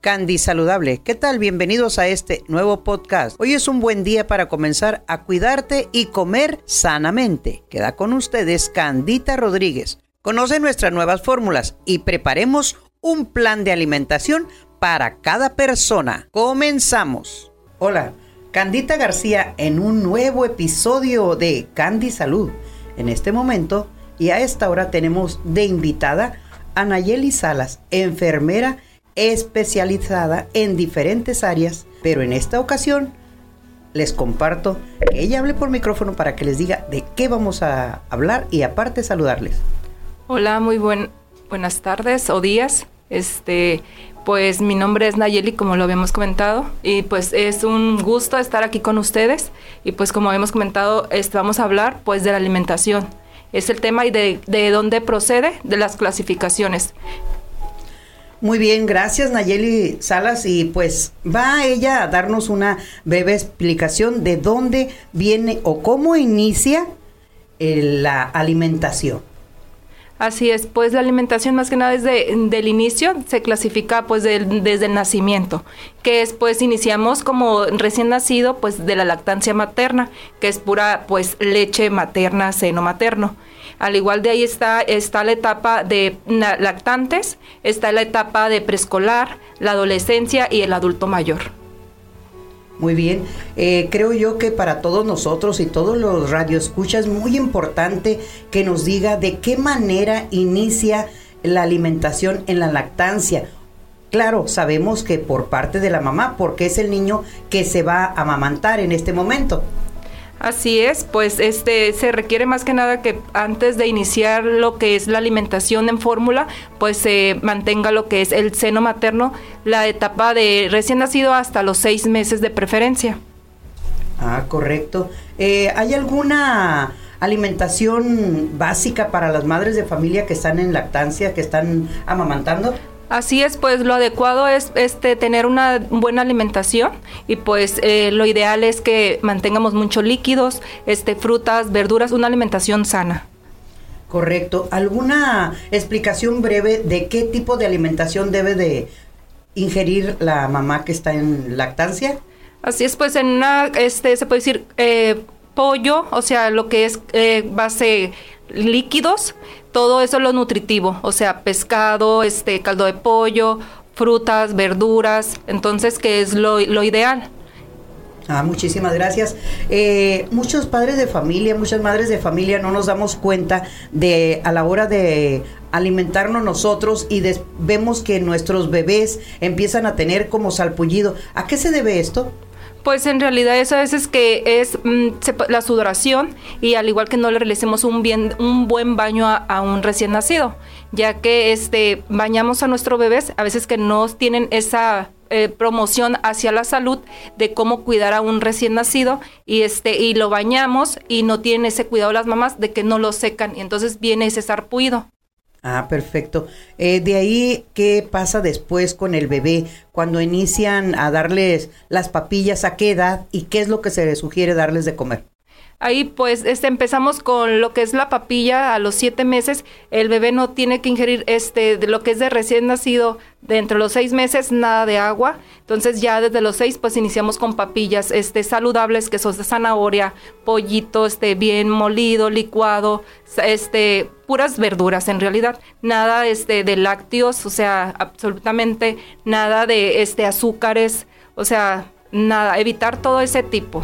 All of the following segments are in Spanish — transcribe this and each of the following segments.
Candy Saludable. ¿Qué tal? Bienvenidos a este nuevo podcast. Hoy es un buen día para comenzar a cuidarte y comer sanamente. Queda con ustedes Candita Rodríguez. Conoce nuestras nuevas fórmulas y preparemos un plan de alimentación para cada persona. Comenzamos. Hola, Candita García en un nuevo episodio de Candy Salud. En este momento y a esta hora tenemos de invitada a Nayeli Salas, enfermera especializada en diferentes áreas, pero en esta ocasión les comparto que ella hable por micrófono para que les diga de qué vamos a hablar y aparte saludarles. Hola, muy buen, buenas tardes o días. Este, pues mi nombre es Nayeli, como lo habíamos comentado, y pues es un gusto estar aquí con ustedes. Y pues como habíamos comentado, este, vamos a hablar pues de la alimentación. Es el tema y de, de dónde procede, de las clasificaciones. Muy bien, gracias Nayeli Salas y pues va ella a darnos una breve explicación de dónde viene o cómo inicia eh, la alimentación. Así es, pues la alimentación más que nada desde del inicio se clasifica pues desde el nacimiento, que es pues iniciamos como recién nacido pues de la lactancia materna, que es pura pues leche materna, seno materno. Al igual de ahí está, está la etapa de lactantes, está la etapa de preescolar, la adolescencia y el adulto mayor. Muy bien, eh, creo yo que para todos nosotros y todos los radioescuchas es muy importante que nos diga de qué manera inicia la alimentación en la lactancia. Claro, sabemos que por parte de la mamá, porque es el niño que se va a amamantar en este momento. Así es, pues este se requiere más que nada que antes de iniciar lo que es la alimentación en fórmula, pues se mantenga lo que es el seno materno, la etapa de recién nacido hasta los seis meses de preferencia. Ah, correcto. Eh, ¿Hay alguna alimentación básica para las madres de familia que están en lactancia, que están amamantando? Así es, pues lo adecuado es este tener una buena alimentación y pues eh, lo ideal es que mantengamos muchos líquidos, este frutas, verduras, una alimentación sana. Correcto. ¿Alguna explicación breve de qué tipo de alimentación debe de ingerir la mamá que está en lactancia? Así es, pues en una, este, se puede decir eh, pollo, o sea, lo que es eh, base líquidos, todo eso es lo nutritivo, o sea, pescado, este caldo de pollo, frutas, verduras, entonces que es lo, ideal. Ah, muchísimas gracias. Eh, muchos padres de familia, muchas madres de familia no nos damos cuenta de a la hora de alimentarnos nosotros y vemos que nuestros bebés empiezan a tener como salpullido. ¿A qué se debe esto? Pues en realidad eso a veces que es mm, la sudoración y al igual que no le realicemos un bien un buen baño a, un recién nacido, ya que este bañamos a nuestro bebés a veces que no tienen esa eh, promoción hacia la salud de cómo cuidar a un recién nacido y este y lo bañamos y no tienen ese cuidado las mamás de que no lo secan y entonces viene ese sarpuido. Ah, perfecto. Eh, de ahí, ¿qué pasa después con el bebé cuando inician a darles las papillas? ¿A qué edad y qué es lo que se les sugiere darles de comer? Ahí pues este, empezamos con lo que es la papilla a los siete meses. El bebé no tiene que ingerir este de lo que es de recién nacido de entre los seis meses nada de agua. Entonces ya desde los seis pues iniciamos con papillas este saludables que son de zanahoria, pollito este bien molido, licuado, este puras verduras en realidad, nada este de lácteos, o sea, absolutamente nada de este azúcares, o sea, nada, evitar todo ese tipo.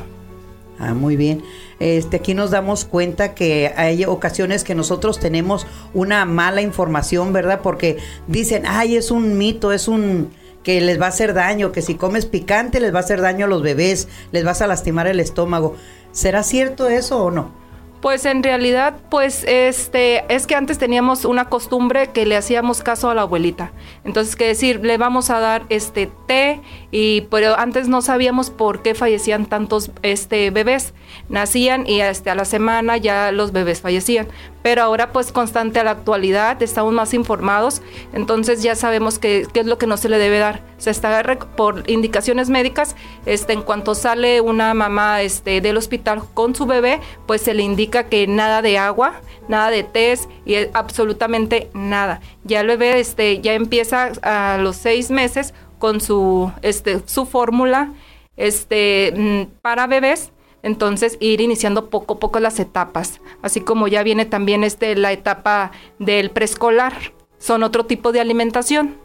Ah, muy bien. Este, aquí nos damos cuenta que hay ocasiones que nosotros tenemos una mala información, ¿verdad? Porque dicen, ay, es un mito, es un que les va a hacer daño, que si comes picante les va a hacer daño a los bebés, les vas a lastimar el estómago. ¿Será cierto eso o no? Pues en realidad, pues este, es que antes teníamos una costumbre que le hacíamos caso a la abuelita. Entonces, que decir, le vamos a dar este té y pero antes no sabíamos por qué fallecían tantos este bebés. Nacían y este a la semana ya los bebés fallecían pero ahora pues constante a la actualidad, estamos más informados, entonces ya sabemos qué, es lo que no se le debe dar. Se está por indicaciones médicas, este, en cuanto sale una mamá este, del hospital con su bebé, pues se le indica que nada de agua, nada de test y absolutamente nada. Ya el bebé este, ya empieza a los seis meses con su, este, su fórmula este, mm, para bebés. Entonces, ir iniciando poco a poco las etapas, así como ya viene también este, la etapa del preescolar, son otro tipo de alimentación.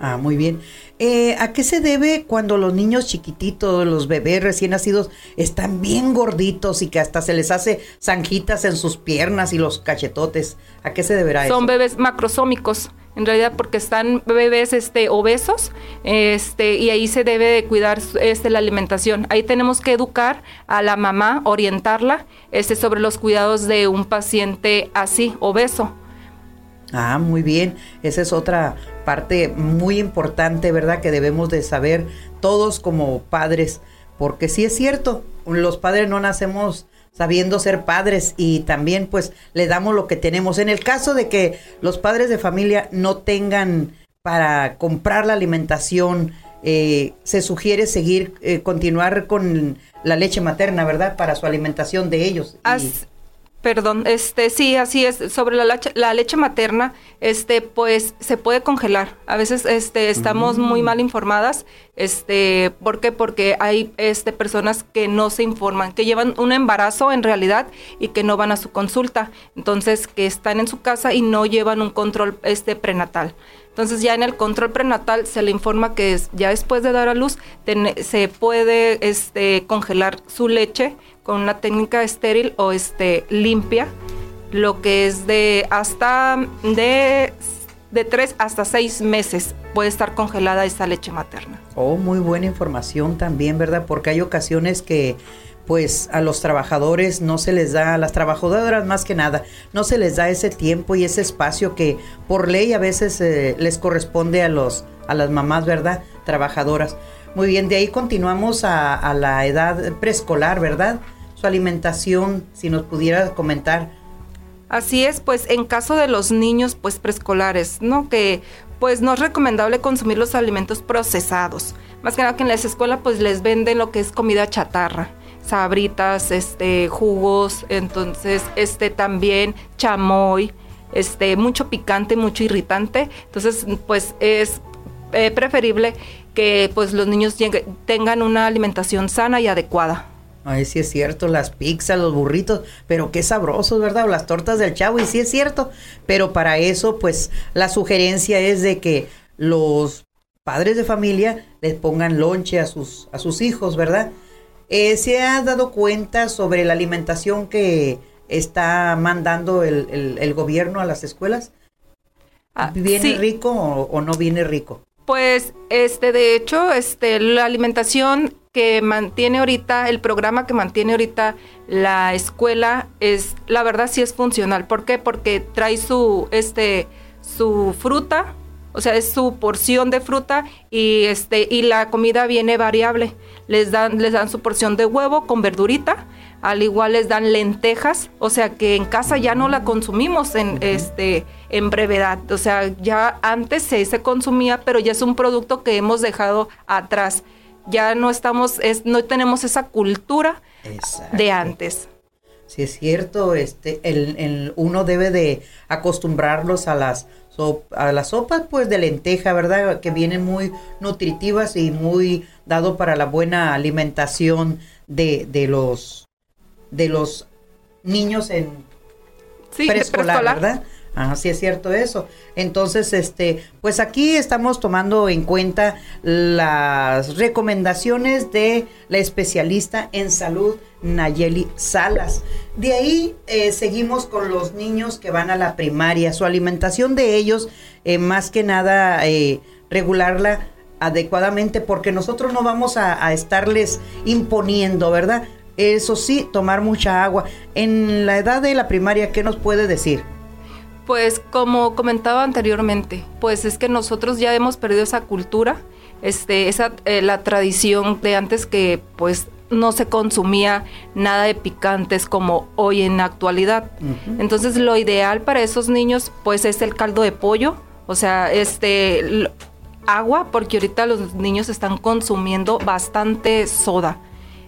Ah, muy bien. Eh, ¿A qué se debe cuando los niños chiquititos, los bebés recién nacidos, están bien gorditos y que hasta se les hace zanjitas en sus piernas y los cachetotes? ¿A qué se deberá eso? Son bebés macrosómicos, en realidad porque están bebés este, obesos este, y ahí se debe de cuidar este, la alimentación. Ahí tenemos que educar a la mamá, orientarla este, sobre los cuidados de un paciente así, obeso. Ah, muy bien. Esa es otra parte muy importante, ¿verdad? Que debemos de saber todos como padres. Porque sí es cierto, los padres no nacemos sabiendo ser padres y también pues le damos lo que tenemos. En el caso de que los padres de familia no tengan para comprar la alimentación, eh, se sugiere seguir, eh, continuar con la leche materna, ¿verdad? Para su alimentación de ellos. Perdón, este sí, así es. Sobre la leche, la leche materna, este, pues se puede congelar. A veces, este, estamos muy mm. mal informadas. Este, ¿por qué? Porque hay, este, personas que no se informan, que llevan un embarazo en realidad y que no van a su consulta. Entonces, que están en su casa y no llevan un control, este, prenatal. Entonces ya en el control prenatal se le informa que ya después de dar a luz se puede este, congelar su leche con una técnica estéril o este, limpia, lo que es de hasta de, de 3 hasta 6 meses puede estar congelada esa leche materna. Oh, muy buena información también, ¿verdad? Porque hay ocasiones que pues a los trabajadores no se les da, a las trabajadoras más que nada, no se les da ese tiempo y ese espacio que por ley a veces eh, les corresponde a, los, a las mamás, ¿verdad? Trabajadoras. Muy bien, de ahí continuamos a, a la edad preescolar, ¿verdad? Su alimentación, si nos pudiera comentar. Así es, pues en caso de los niños pues preescolares, ¿no? Que pues no es recomendable consumir los alimentos procesados. Más que nada que en las escuelas pues les venden lo que es comida chatarra sabritas, este, jugos, entonces, este, también chamoy, este, mucho picante, mucho irritante. Entonces, pues es eh, preferible que pues los niños tengan una alimentación sana y adecuada. Ay, sí es cierto, las pizzas, los burritos, pero qué sabrosos, ¿verdad? O las tortas del chavo, y sí es cierto. Pero para eso, pues, la sugerencia es de que los padres de familia les pongan lonche a sus, a sus hijos, ¿verdad? Eh, ¿Se ha dado cuenta sobre la alimentación que está mandando el, gobierno a las escuelas? Ah, ¿Viene rico o, no viene rico? Pues, este, de hecho, este, la alimentación que mantiene ahorita, el programa que mantiene ahorita la escuela es, la verdad sí es funcional. ¿Por qué? Porque trae su, este, su fruta, o sea, es su porción de fruta y este y la comida viene variable. Les dan les dan su porción de huevo con verdurita, al igual les dan lentejas, o sea, que en casa ya no la consumimos en este en brevedad, o sea, ya antes se, se consumía, pero ya es un producto que hemos dejado atrás. Ya no estamos es no tenemos esa cultura de antes. Sí es cierto, este el, el, uno debe de acostumbrarlos a las a las sopas pues de lenteja, ¿verdad? Que vienen muy nutritivas y muy dado para la buena alimentación de, de los de los niños en preescolar, ¿verdad? Ah, sí es cierto eso. Entonces, este, pues aquí estamos tomando en cuenta las recomendaciones de la especialista en salud Nayeli Salas. De ahí eh, seguimos con los niños que van a la primaria. Su alimentación de ellos, eh, más que nada, eh, regularla adecuadamente porque nosotros no vamos a, a estarles imponiendo, ¿verdad? Eso sí, tomar mucha agua. En la edad de la primaria, ¿qué nos puede decir? Pues como comentaba anteriormente, pues es que nosotros ya hemos perdido esa cultura, este, esa eh, la tradición de antes que pues no se consumía nada de picantes como hoy en la actualidad. Entonces lo ideal para esos niños pues es el caldo de pollo, o sea, este agua porque ahorita los niños están consumiendo bastante soda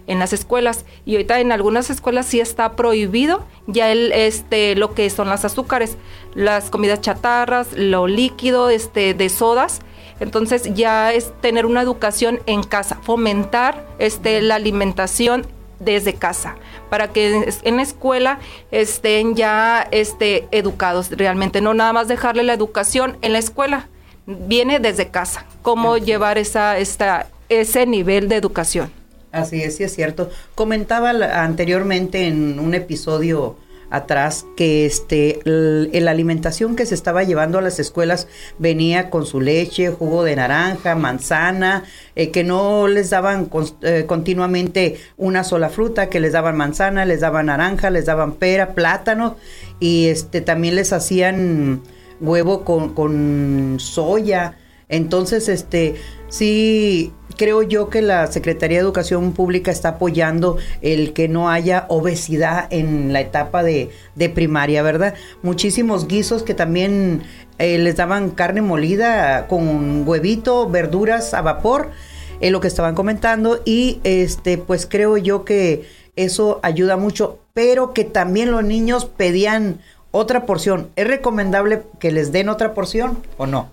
en las escuelas. Y ahorita en algunas escuelas sí está prohibido ya el este lo que son las azúcares, las comidas chatarras, lo líquido este de sodas, Entonces ya es tener una educación en casa, fomentar este, la alimentación desde casa, para que en la escuela estén ya este, educados realmente, no nada más dejarle la educación en la escuela, viene desde casa, cómo llevar esa, esta, ese nivel de educación. Así es, sí es cierto. Comentaba anteriormente en un episodio atrás que este la alimentación que se estaba llevando a las escuelas venía con su leche, jugo de naranja, manzana, eh, que no les daban eh, continuamente una sola fruta, que les daban manzana, les daban naranja, les daban pera, plátano y este también les hacían huevo con, con soya. Entonces, este, sí, creo yo que la Secretaría de Educación Pública está apoyando el que no haya obesidad en la etapa de, primaria, ¿verdad? Muchísimos guisos que también eh, les daban carne molida con huevito, verduras a vapor, en lo que estaban comentando, y este, pues creo yo que eso ayuda mucho, pero que también los niños pedían otra porción. ¿Es recomendable que les den otra porción o no?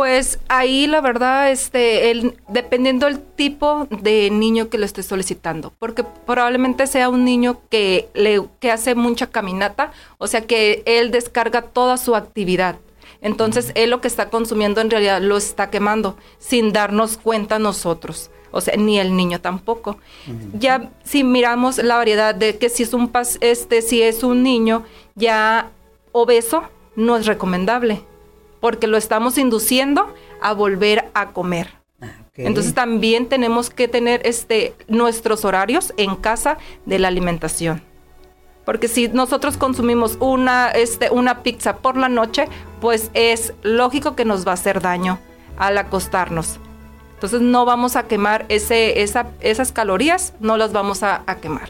Pues ahí la verdad, este, el, dependiendo del tipo de niño que lo esté solicitando, porque probablemente sea un niño que, le, que hace mucha caminata, o sea que él descarga toda su actividad. Entonces, él lo que está consumiendo en realidad lo está quemando sin darnos cuenta nosotros. O sea, ni el niño tampoco. Ya si miramos la variedad de que si es un este si es un niño ya obeso, no es recomendable porque lo estamos induciendo a volver a comer. Ah, Entonces también tenemos que tener este, nuestros horarios en casa de la alimentación. Porque si nosotros consumimos una, este, una pizza por la noche, pues es lógico que nos va a hacer daño al acostarnos. Entonces no vamos a quemar ese, esa, esas calorías, no las vamos a, quemar.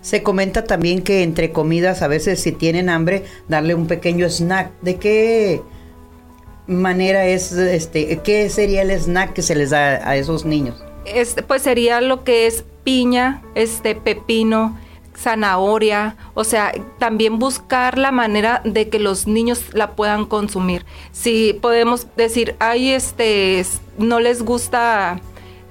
Se comenta también que entre comidas, a veces si tienen hambre, darle un pequeño snack. ¿De qué manera es, este, qué sería el snack que se les da a esos niños? Este, pues sería lo que es piña, este, pepino, zanahoria, o sea, también buscar la manera de que los niños la puedan consumir. Si podemos decir, ay, este, no les gusta,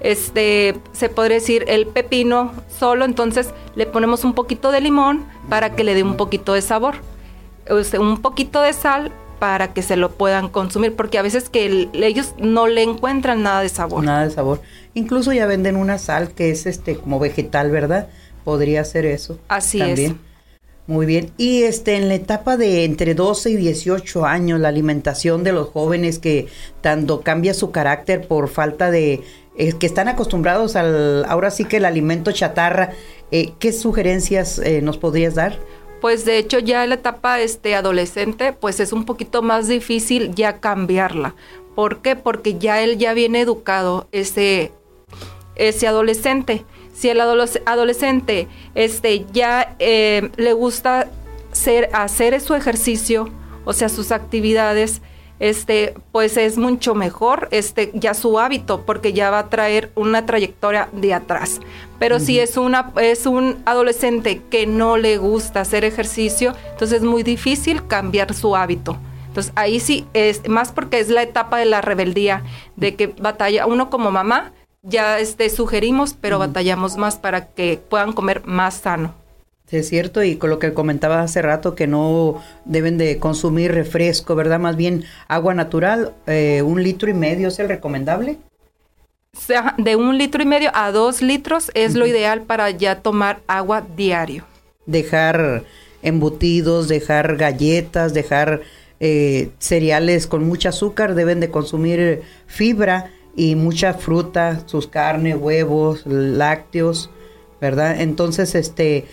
este, se podría decir el pepino solo, entonces le ponemos un poquito de limón para que le dé un poquito de sabor. un poquito de sal para que se lo puedan consumir, porque a veces que ellos no le encuentran nada de sabor. Nada de sabor. Incluso ya venden una sal que es este como vegetal, ¿verdad? Podría ser eso. Así También. es. Muy bien. Y este en la etapa de entre 12 y 18 años, la alimentación de los jóvenes que tanto cambia su carácter por falta de eh, que están acostumbrados al ahora sí que el alimento chatarra, eh, ¿qué sugerencias eh, nos podrías dar? Pues de hecho ya la etapa este, adolescente, pues es un poquito más difícil ya cambiarla. ¿Por qué? Porque ya él ya viene educado, ese, ese adolescente. Si el adolescente este, ya eh, le gusta hacer su ejercicio, o sea, sus actividades, este, pues es mucho mejor este, ya su hábito, porque ya va a traer una trayectoria de atrás. Pero si es, una, es un adolescente que no le gusta hacer ejercicio, entonces es muy difícil cambiar su hábito. Entonces ahí sí es más porque es la etapa de la rebeldía, de que batalla uno como mamá, ya este, sugerimos, pero batallamos más para que puedan comer más sano es cierto, y con lo que comentaba hace rato, que no deben de consumir refresco, ¿verdad? Más bien agua natural, eh, un litro y medio es el recomendable. De un litro y medio a dos litros es lo ideal para ya tomar agua diario. Dejar embutidos, dejar galletas, dejar eh, cereales con mucho azúcar, deben de consumir fibra y mucha fruta, sus carnes, huevos, lácteos, ¿verdad? Entonces, este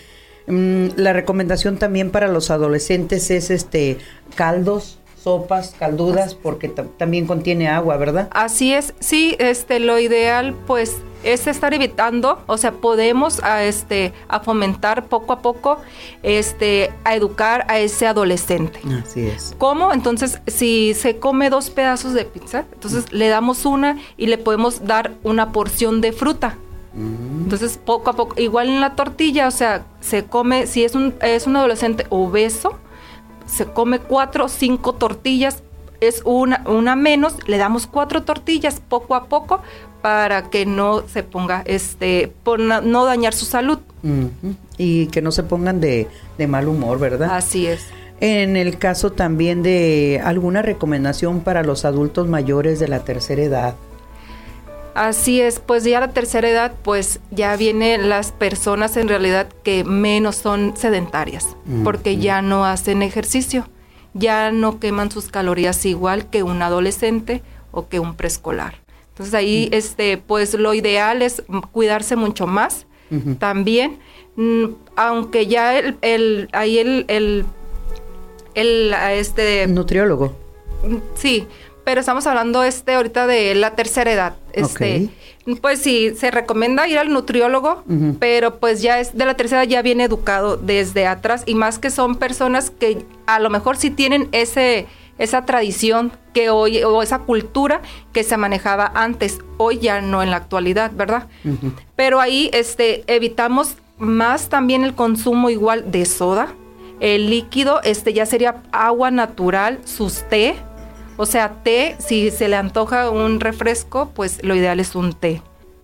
Mm, la recomendación también para los adolescentes es este caldos, sopas, caldudas, porque también contiene agua, ¿verdad? Así es, sí, este, lo ideal pues es estar evitando, o sea, podemos a este a fomentar poco a poco este a educar a ese adolescente. Así es. ¿Cómo? Entonces, si se come dos pedazos de pizza, entonces le damos una y le podemos dar una porción de fruta. Entonces, poco a poco, igual en la tortilla, o sea, se come, si es un, es un adolescente obeso, se come cuatro o cinco tortillas es una, una menos, le damos cuatro tortillas poco a poco para que no se ponga, este, por no dañar su salud. Y que no se pongan de, de mal humor, ¿verdad? Así es. En el caso también de alguna recomendación para los adultos mayores de la tercera edad. Así es, pues ya la tercera edad, pues ya vienen las personas en realidad que menos son sedentarias, porque ya no hacen ejercicio, ya no queman sus calorías igual que un adolescente o que un preescolar. Entonces ahí, este, pues lo ideal es cuidarse mucho más. También, mm, aunque ya el, el ahí el, el, el, este nutriólogo. Mm, sí, pero estamos hablando este ahorita de la tercera edad. Este, pues sí, se recomienda ir al nutriólogo, pero pues ya es de la tercera ya viene educado desde atrás y más que son personas que a lo mejor sí tienen ese esa tradición que hoy o esa cultura que se manejaba antes, hoy ya no en la actualidad, ¿verdad? Pero ahí este evitamos más también el consumo igual de soda, el líquido este ya sería agua natural, sus té, o sea, té, si se le antoja un refresco, pues lo ideal es un té.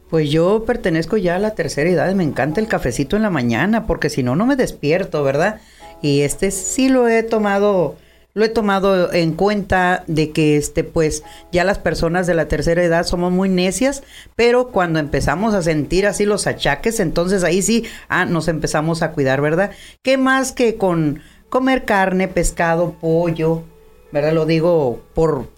Pues yo pertenezco ya a la tercera edad, me encanta el cafecito en la mañana, porque si no, no me despierto, ¿verdad? Y este sí lo he tomado, lo he tomado en cuenta de que este, pues ya las personas de la tercera edad somos muy necias, pero cuando empezamos a sentir así los achaques, entonces ahí sí, ah, nos empezamos a cuidar, ¿verdad? ¿Qué más que con comer carne, pescado, pollo? ¿Verdad? Lo digo por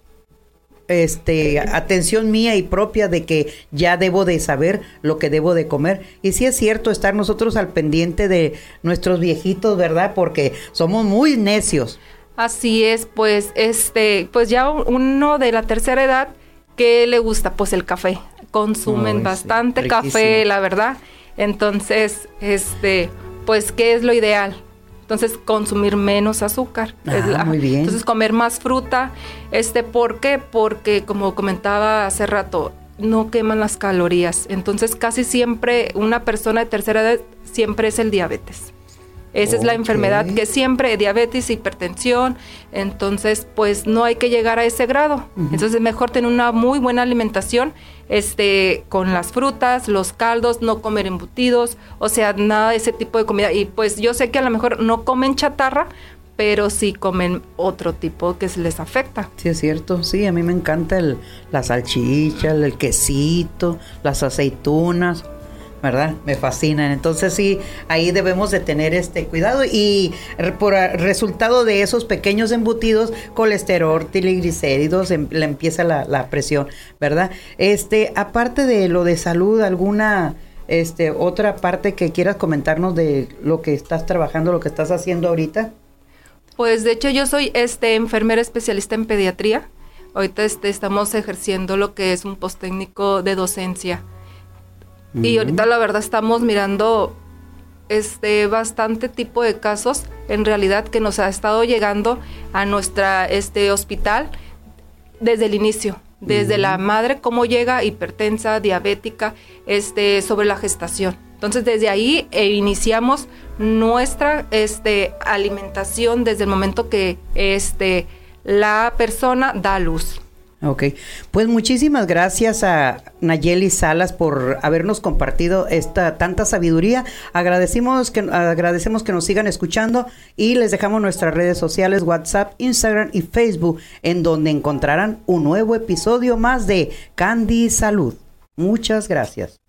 este atención mía y propia de que ya debo de saber lo que debo de comer y sí es cierto estar nosotros al pendiente de nuestros viejitos, ¿verdad? Porque somos muy necios. Así es, pues este, pues ya uno de la tercera edad ¿qué le gusta pues el café. Consumen bastante café, la verdad. Entonces, este, pues ¿qué es lo ideal? Entonces, consumir menos azúcar. Ah, muy bien. Entonces, comer más fruta. Este, ¿Por qué? Porque, como comentaba hace rato, no queman las calorías. Entonces, casi siempre una persona de tercera edad siempre es el diabetes. Esa es la enfermedad que siempre, diabetes, hipertensión, entonces pues no hay que llegar a ese grado. Entonces es mejor tener una muy buena alimentación este, con las frutas, los caldos, no comer embutidos, o sea, nada de ese tipo de comida. Y pues yo sé que a lo mejor no comen chatarra, pero sí comen otro tipo que les afecta. Sí, es cierto. Sí, a mí me encanta el, la salchicha, el quesito, las aceitunas. ¿Verdad? Me fascinan. Entonces sí, ahí debemos de tener este cuidado y por resultado de esos pequeños embutidos, colesterol, triglicéridos, em, le empieza la, presión, ¿verdad? Este, aparte de lo de salud, alguna este otra parte que quieras comentarnos de lo que estás trabajando, lo que estás haciendo ahorita? Pues de hecho yo soy este enfermera especialista en pediatría. Ahorita este, estamos ejerciendo lo que es un post técnico de docencia y ahorita la verdad estamos mirando este bastante tipo de casos en realidad que nos ha estado llegando a nuestra este hospital desde el inicio, desde la madre cómo llega hipertensa, diabética, este sobre la gestación. Entonces desde ahí eh, iniciamos nuestra este alimentación desde el momento que este la persona da luz. Ok, pues muchísimas gracias a Nayeli Salas por habernos compartido esta tanta sabiduría. Agradecemos que, agradecemos que nos sigan escuchando y les dejamos nuestras redes sociales, WhatsApp, Instagram y Facebook, en donde encontrarán un nuevo episodio más de Candy Salud. Muchas gracias.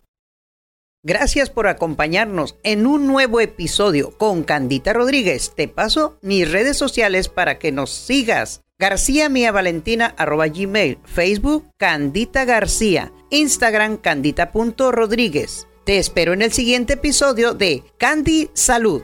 Gracias por acompañarnos en un nuevo episodio con Candita Rodríguez. Te paso mis redes sociales para que nos sigas García Mía Valentina arroba gmail, Facebook Candita García, Instagram candita.rodríguez. Te espero en el siguiente episodio de Candy Salud.